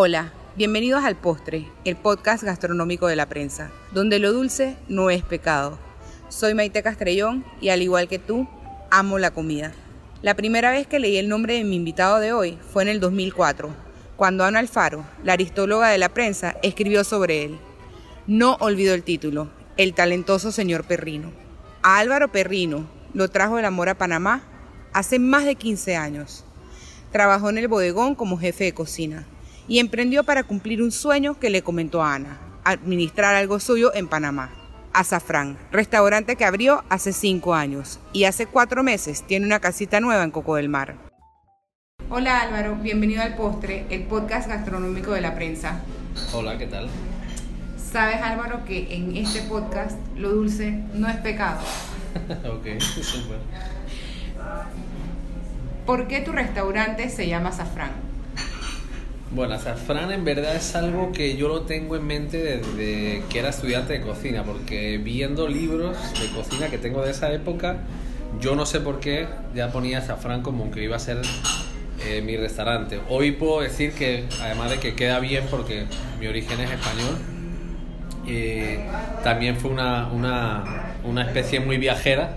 Hola, bienvenidos al Postre, el podcast gastronómico de la prensa, donde lo dulce no es pecado. Soy Maite Castrellón y al igual que tú, amo la comida. La primera vez que leí el nombre de mi invitado de hoy fue en el 2004, cuando Ana Alfaro, la aristóloga de la prensa, escribió sobre él. No olvido el título, El talentoso señor Perrino. A Álvaro Perrino lo trajo el amor a Panamá hace más de 15 años. Trabajó en el bodegón como jefe de cocina y emprendió para cumplir un sueño que le comentó a Ana, administrar algo suyo en Panamá. Azafrán, restaurante que abrió hace cinco años y hace cuatro meses tiene una casita nueva en Coco del Mar. Hola Álvaro, bienvenido al Postre, el podcast gastronómico de la prensa. Hola, ¿qué tal? Sabes Álvaro que en este podcast lo dulce no es pecado. ok, súper. ¿Por qué tu restaurante se llama Azafrán? Bueno, azafrán en verdad es algo que yo lo tengo en mente desde que era estudiante de cocina, porque viendo libros de cocina que tengo de esa época, yo no sé por qué ya ponía azafrán como que iba a ser eh, mi restaurante. Hoy puedo decir que, además de que queda bien porque mi origen es español, eh, también fue una, una, una especie muy viajera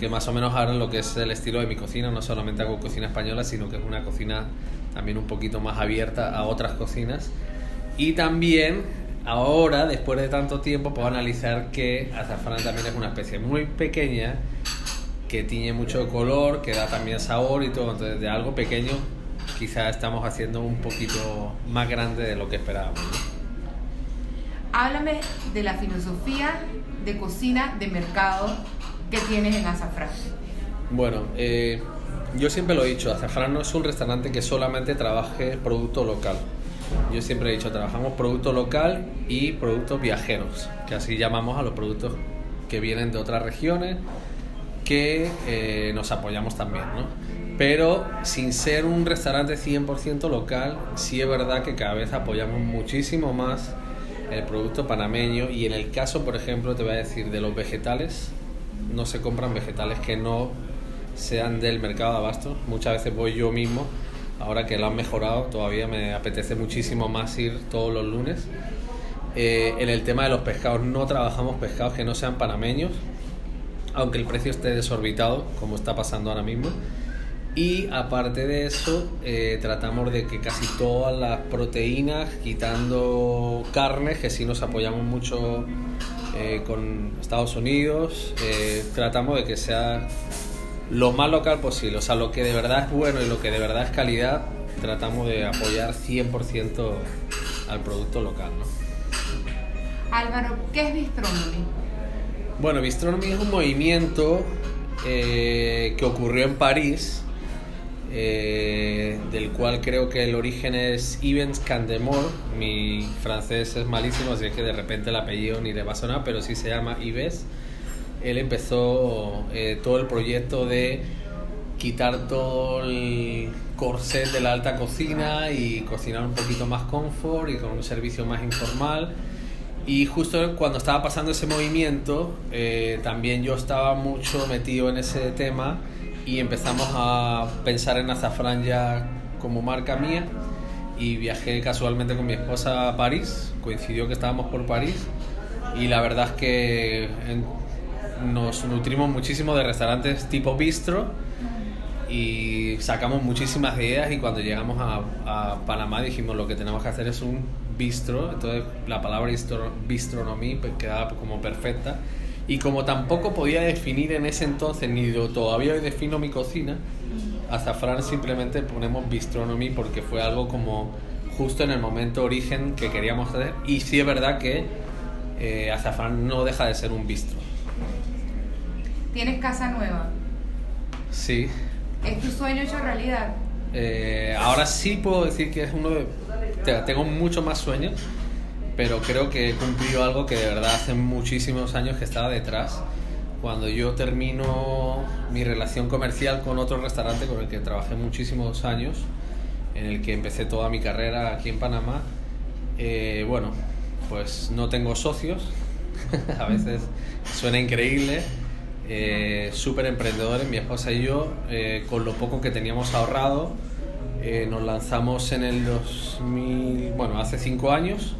que más o menos ahora lo que es el estilo de mi cocina, no solamente hago cocina española, sino que es una cocina también un poquito más abierta a otras cocinas. Y también ahora, después de tanto tiempo, puedo analizar que azafrán también es una especie muy pequeña, que tiene mucho color, que da también sabor y todo. Entonces, de algo pequeño, quizá estamos haciendo un poquito más grande de lo que esperábamos. Háblame de la filosofía de cocina de mercado que tienes en Azafrán. Bueno, eh, yo siempre lo he dicho, Azafrán no es un restaurante que solamente trabaje producto local. Yo siempre he dicho, trabajamos producto local y productos viajeros, que así llamamos a los productos que vienen de otras regiones, que eh, nos apoyamos también, ¿no? Pero sin ser un restaurante 100% local, sí es verdad que cada vez apoyamos muchísimo más el producto panameño y en el caso, por ejemplo, te voy a decir, de los vegetales, no se compran vegetales que no sean del mercado de abasto. Muchas veces voy yo mismo, ahora que lo han mejorado, todavía me apetece muchísimo más ir todos los lunes. Eh, en el tema de los pescados, no trabajamos pescados que no sean panameños, aunque el precio esté desorbitado, como está pasando ahora mismo. Y aparte de eso, eh, tratamos de que casi todas las proteínas, quitando carnes, que sí nos apoyamos mucho eh, con Estados Unidos, tratamos de que sea lo más local posible. O sea, lo que de verdad es bueno y lo que de verdad es calidad, tratamos de apoyar 100% al producto local. ¿no? Álvaro, ¿qué es Bistronomy? Bueno, Bistronomy es un movimiento eh, que ocurrió en París, eh, del cual creo que el origen es Yves Candemore. Mi francés es malísimo, así que de repente el apellido ni le va a sonar, pero sí se llama Yves él empezó eh, todo el proyecto de quitar todo el corset de la alta cocina y cocinar un poquito más confort y con un servicio más informal. Y justo cuando estaba pasando ese movimiento, eh, también yo estaba mucho metido en ese tema y empezamos a pensar en azafrán ya como marca mía y viajé casualmente con mi esposa a París, coincidió que estábamos por París y la verdad es que nos nutrimos muchísimo de restaurantes tipo bistro y sacamos muchísimas ideas y cuando llegamos a, a, Panamá dijimos lo que tenemos que hacer es un bistro, entonces la palabra bistro, bistronomía pues, quedaba como perfecta. Y como tampoco podía definir en ese entonces ni todavía hoy defino mi cocina, Azafrán simplemente ponemos bistronomía porque fue algo como justo en el momento origen que queríamos hacer. Y sí es verdad que eh, Azafrán no deja de ser un bistro. ¿Tienes casa nueva? Sí. ¿Es tu sueño hecho realidad? Eh, ahora sí puedo decir que es uno de... Tengo mucho más sueños, pero creo que he cumplido algo que de verdad hace muchísimos años que estaba detrás. Cuando yo termino mi relación comercial con otro restaurante con el que trabajé muchísimos años, en el que empecé toda mi carrera aquí en Panamá, eh, bueno, pues no tengo socios, a veces suena increíble, eh, súper emprendedores, mi esposa y yo, eh, con lo poco que teníamos ahorrado, Eh, nos lanzamos en el 2000, bueno, hace cinco años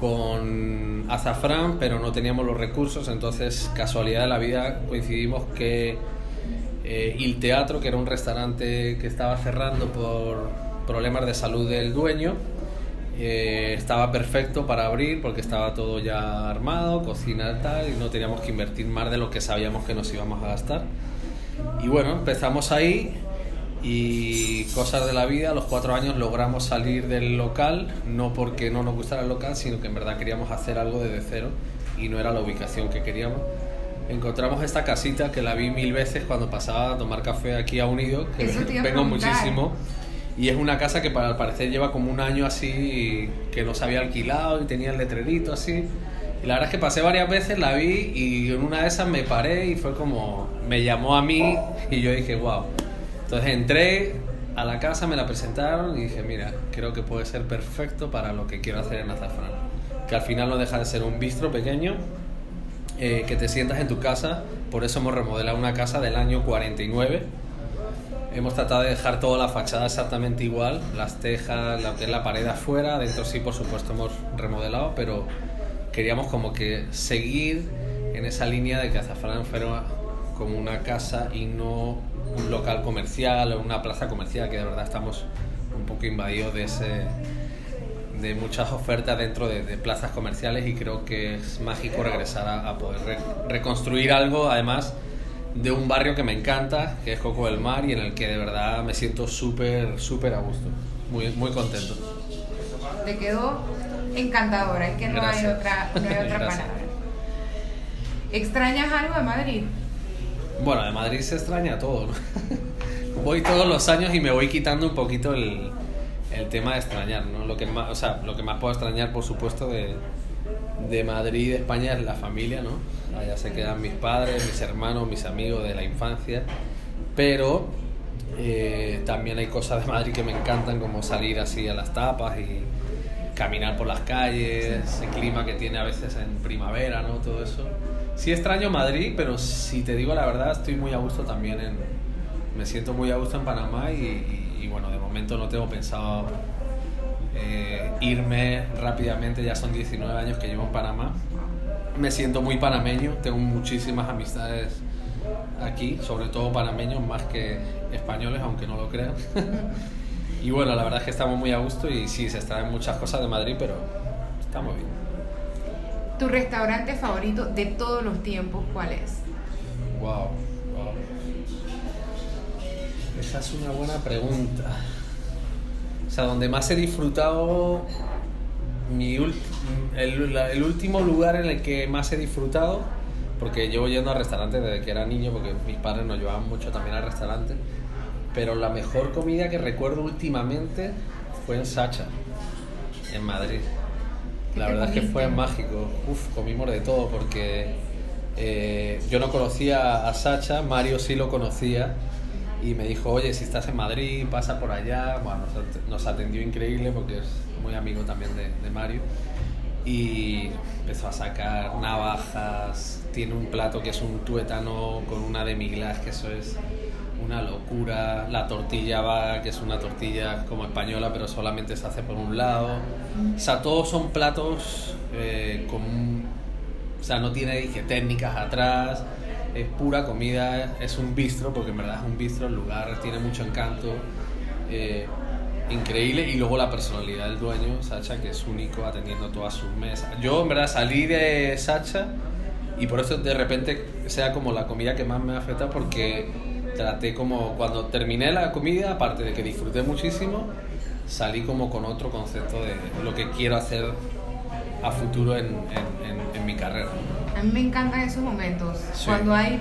con Azafrán, pero no teníamos los recursos, entonces casualidad de la vida coincidimos que eh, Il Teatro, que era un restaurante que estaba cerrando por problemas de salud del dueño, eh, estaba perfecto para abrir porque estaba todo ya armado, cocina tal, y no teníamos que invertir más de lo que sabíamos que nos íbamos a gastar. Y bueno, empezamos ahí y cosas de la vida, a los cuatro años logramos salir del local, no porque no nos gustara el local, sino que en verdad queríamos hacer algo desde cero y no era la ubicación que queríamos. Encontramos esta casita que la vi mil veces cuando pasaba a tomar café aquí a Unido, que vengo muchísimo. Y es una casa que para al parecer lleva como un año así, que no se había alquilado y tenía el letrerito así. Y la verdad es que pasé varias veces, la vi y en una de esas me paré y fue como, me llamó a mí y yo dije, wow. Entonces entré a la casa, me la presentaron y dije, mira, creo que puede ser perfecto para lo que quiero hacer en Azafrán. Que al final no deja de ser un bistro pequeño, eh, que te sientas en tu casa, por eso hemos remodelado una casa del año 49. Hemos tratado de dejar toda la fachada exactamente igual, las tejas, la pared afuera, dentro sí por supuesto hemos remodelado, pero queríamos como que seguir en esa línea de que Azafrán fuera como una casa y no un local comercial o una plaza comercial, que de verdad estamos un poco invadidos de muchas ofertas dentro de, plazas comerciales y creo que es mágico regresar a, poder re- reconstruir algo además de un barrio que me encanta, que es Coco del Mar y en el que de verdad me siento súper, súper a gusto, muy, muy contento. Te quedó encantadora, es que no hay otra, no hay otra palabra. ¿Extrañas algo de Madrid? Bueno, de Madrid se extraña todo, ¿no? voy todos los años y me voy quitando un poquito el, el tema de extrañar, ¿no? Lo que más, o sea, lo que más puedo extrañar, por supuesto, de, de Madrid de España es la familia, ¿no? Allá se quedan mis padres, mis hermanos, mis amigos de la infancia, pero eh, también hay cosas de Madrid que me encantan, como salir así a las tapas y caminar por las calles, ese clima que tiene a veces en primavera, ¿no? Todo eso. Sí extraño Madrid, pero si te digo la verdad, estoy muy a gusto también en... Me siento muy a gusto en Panamá y, y- y, bueno, de momento no tengo pensado irme rápidamente, ya son 19 años que llevo en Panamá. Me siento muy panameño, tengo muchísimas amistades aquí, sobre todo panameños más que españoles, aunque no lo crean. y bueno, la verdad es que estamos muy a gusto y sí, se extraen muchas cosas de Madrid, pero estamos bien. ¿Tu restaurante favorito de todos los tiempos cuál es? Wow, wow. Esa es una buena pregunta. O sea, donde más he disfrutado, mi el, la- el último lugar en el que más he disfrutado, porque llevo yendo a restaurantes desde que era niño, porque mis padres nos llevaban mucho también al restaurante, pero la mejor comida que recuerdo últimamente fue en Sacha, en Madrid. ¿Qué La verdad es que fue mágico. Uf, comimos de todo porque eh, yo no conocía a Sacha, Mario sí lo conocía y me dijo, oye, si estás en Madrid, pasa por allá. Bueno, nos at- nos atendió increíble porque es muy amigo también de, de Mario. Y empezó a sacar navajas, tiene un plato que es un tuétano con una demi-glace, que eso es una locura. La tortilla va, que es una tortilla como española, pero solamente se hace por un lado. O sea, todos son platos eh, con O sea, no tiene dije, técnicas atrás, es pura comida, es un bistro, porque en verdad es un bistro, el lugar tiene mucho encanto. eh, increíble y luego la personalidad del dueño, Sacha, que es único atendiendo todas sus mesas. Yo en verdad salí de Sacha y por eso de repente sea como la comida que más me afecta porque traté como cuando terminé la comida, aparte de que disfruté muchísimo, salí como con otro concepto de lo que quiero hacer a futuro en, en- en- en mi carrera. A mí me encantan esos momentos. Sí. Cuando hay,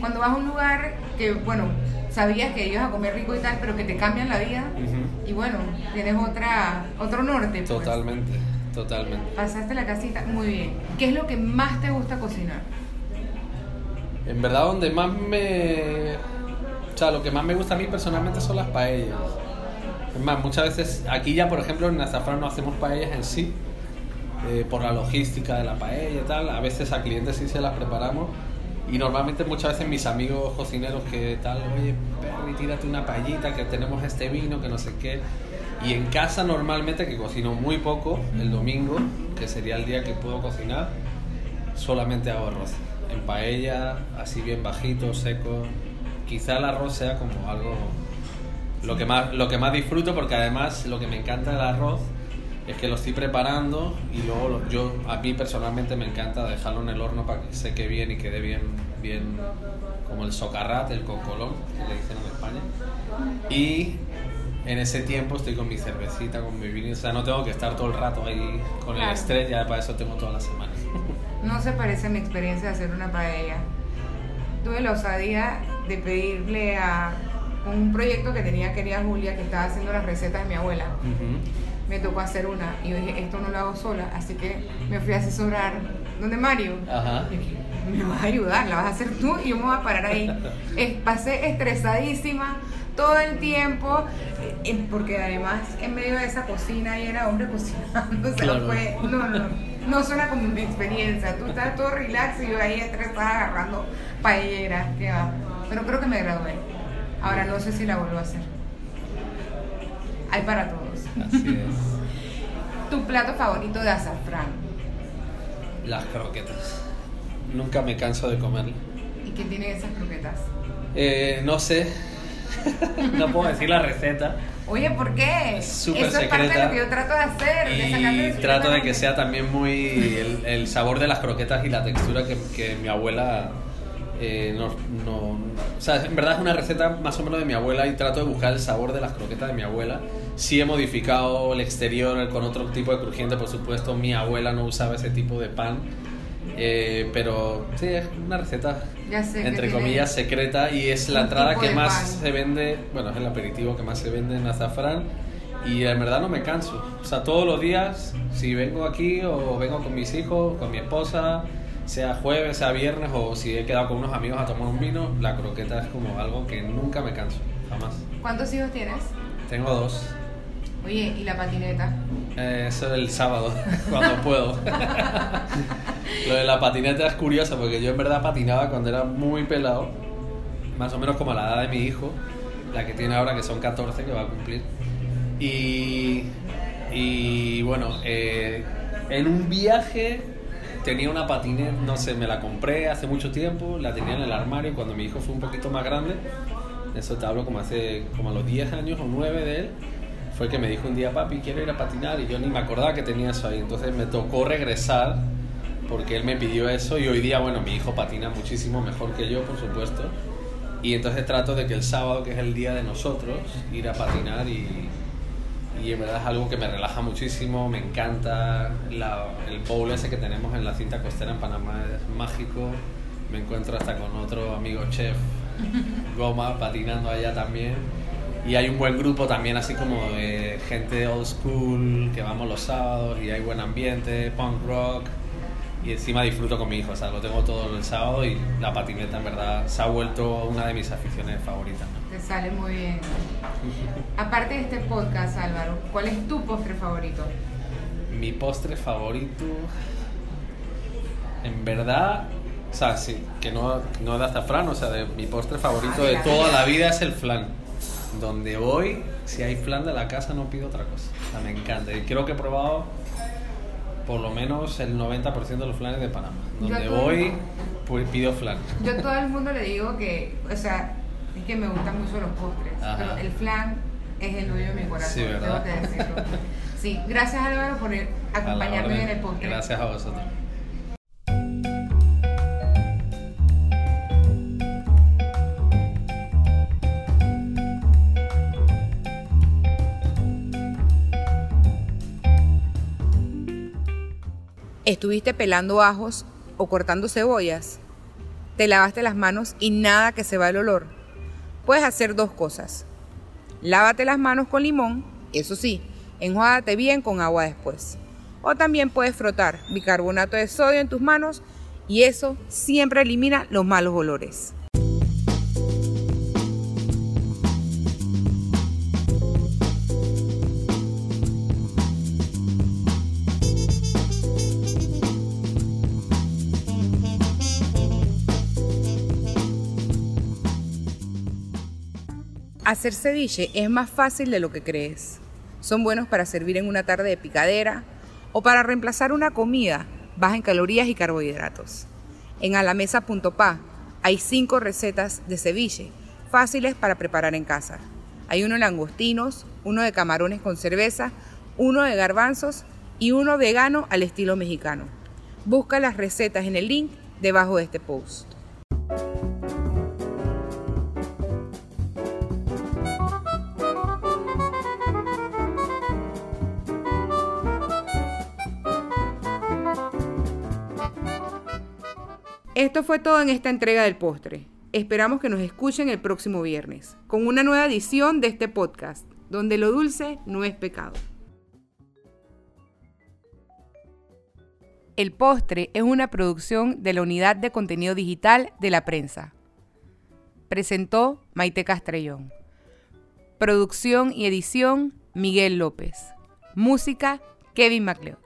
cuando vas a un lugar que, bueno, sabías que ibas a comer rico y tal, pero que te cambian la vida. Y bueno, tienes otra, otro norte. pues. Totalmente, totalmente. Pasaste la casita muy bien. ¿Qué es lo que más te gusta cocinar? En verdad, donde más me. O sea, lo que más me gusta a mí personalmente son las paellas. Es más, muchas veces, aquí ya, por ejemplo, en Azafrán no hacemos paellas en sí, eh, por la logística de la paella y tal. A veces a clientes sí se las preparamos. Y normalmente muchas veces mis amigos cocineros que tal, oye, Perry, tírate una paellita, que tenemos este vino, que no sé qué. Y en casa normalmente, que cocino muy poco, el domingo, que sería el día que puedo cocinar, solamente hago arroz. En paella, así bien bajito, seco. Quizá el arroz sea como algo lo que más, lo que más disfruto, porque además lo que me encanta del arroz es que lo estoy preparando y luego lo- yo, a mí personalmente me encanta dejarlo en el horno para que seque bien y quede bien, bien como el socarrat, el cocolón, que le dicen en España. Y en ese tiempo estoy con mi cervecita, con mi vino, o sea, no tengo que estar todo el rato ahí con el Claro. estrés, ya para eso tengo toda la semana. No se parece a mi experiencia de hacer una paella. Tuve la osadía de pedirle a un proyecto que tenía querida Julia, que estaba haciendo las recetas de mi abuela. Ujú. Me tocó hacer una y yo dije, esto no lo hago sola, así que me fui a asesorar. ¿Dónde Mario? Ajá. Y dije, me vas a ayudar, la vas a hacer tú y yo me voy a parar ahí. Pasé estresadísima todo el tiempo, eh, porque además en medio de esa cocina y era hombre cocinando, o sea, Claro. fue, no, no, no suena como mi experiencia, tú estás todo relax y yo ahí estresada agarrando paellera, que va. Pero creo que me gradué. Ahora no sé si la vuelvo a hacer. Hay para todos. Así es. Tu plato favorito de azafrán. Las croquetas. Nunca me canso de comerlas. ¿Y qué tienen esas croquetas? Eh, no sé. no puedo decir la receta. Oye, ¿por qué? Es súper Eso es parte de lo que yo trato de hacer. Y trato de que sea también muy el, el sabor de las croquetas y la textura que, que mi abuela eh, no, no- O sea, en verdad es una receta más o menos de mi abuela y trato de buscar el sabor de las croquetas de mi abuela. Sí he modificado el exterior con otro tipo de crujiente, por supuesto. Mi abuela no usaba ese tipo de pan. Eh, pero sí, es una receta sé entre comillas secreta y es la entrada que más pan. se vende, bueno, es el aperitivo que más se vende en azafrán y en verdad no me canso. O sea, todos los días, si vengo aquí o vengo con mis hijos, con mi esposa, sea jueves, sea viernes o si he quedado con unos amigos a tomar un vino, la croqueta es como algo que nunca me canso, jamás. ¿Cuántos hijos tienes? Tengo dos. Oye, ¿y la patineta? Eh, eso es el sábado, cuando puedo. Lo de la patineta es curioso porque yo en verdad patinaba cuando era muy pelado, más o menos como a la edad de mi hijo, la que tiene ahora que son 14 que va a cumplir. Y, y bueno, eh, en un viaje tenía una patineta, no sé, me la compré hace mucho tiempo, la tenía en el armario cuando mi hijo fue un poquito más grande, eso te hablo como hace como a los 10 años o 9 de él, fue que me dijo un día, papi, quiero ir a patinar y yo ni me acordaba que tenía eso ahí. Entonces me tocó regresar porque él me pidió eso y hoy día, bueno, mi hijo patina muchísimo mejor que yo, por supuesto. Y entonces trato de que el sábado, que es el día de nosotros, ir a patinar y, y en verdad es algo que me relaja muchísimo, me encanta. La- el bowl ese que tenemos en la cinta costera en Panamá es mágico. Me encuentro hasta con otro amigo chef, Goma, patinando allá también. Y hay un buen grupo también, así como de gente old school, que vamos los sábados y hay buen ambiente, punk rock. Y encima disfruto con mi hijo, o sea, lo tengo todo el sábado y la patineta en verdad se ha vuelto una de mis aficiones favoritas. Te sale muy bien. Aparte de este podcast, Álvaro, ¿cuál es tu postre favorito? Mi postre favorito, en verdad, o sea, sí, que no, no de azafrán, o sea, de, mi postre favorito Ah, de toda vida. la vida es el flan. Donde voy, si hay flan de la casa, no pido otra cosa. O sea, me encanta. Y creo que he probado por lo menos el 90% de los flanes de Panamá. Donde voy, pues pido flan. Yo a todo el mundo le digo que, o sea, es que me gustan mucho los postres, Ajá. pero el flan es el dueño de mi corazón, Sí, ¿verdad? tengo que decirlo. Sí, gracias Álvaro por acompañarme en el postre. Gracias a vosotros. ¿Estuviste pelando ajos o cortando cebollas? ¿Te lavaste las manos y nada que se va el olor? Puedes hacer dos cosas. Lávate las manos con limón, eso sí, enjuágate bien con agua después. O también puedes frotar bicarbonato de sodio en tus manos y eso siempre elimina los malos olores. Hacer ceviche es más fácil de lo que crees. Son buenos para servir en una tarde de picadera o para reemplazar una comida baja en calorías y carbohidratos. En alamesa.pa hay cinco recetas de ceviche fáciles para preparar en casa. Hay uno de langostinos, uno de camarones con cerveza, uno de garbanzos y uno vegano al estilo mexicano. Busca las recetas en el link debajo de este post. Esto fue todo en esta entrega del postre. Esperamos que nos escuchen el próximo viernes con una nueva edición de este podcast, donde lo dulce no es pecado. El postre es una producción de la Unidad de Contenido Digital de la Prensa. Presentó Maite Castrellón. Producción y edición Miguel López. Música Kevin MacLeod.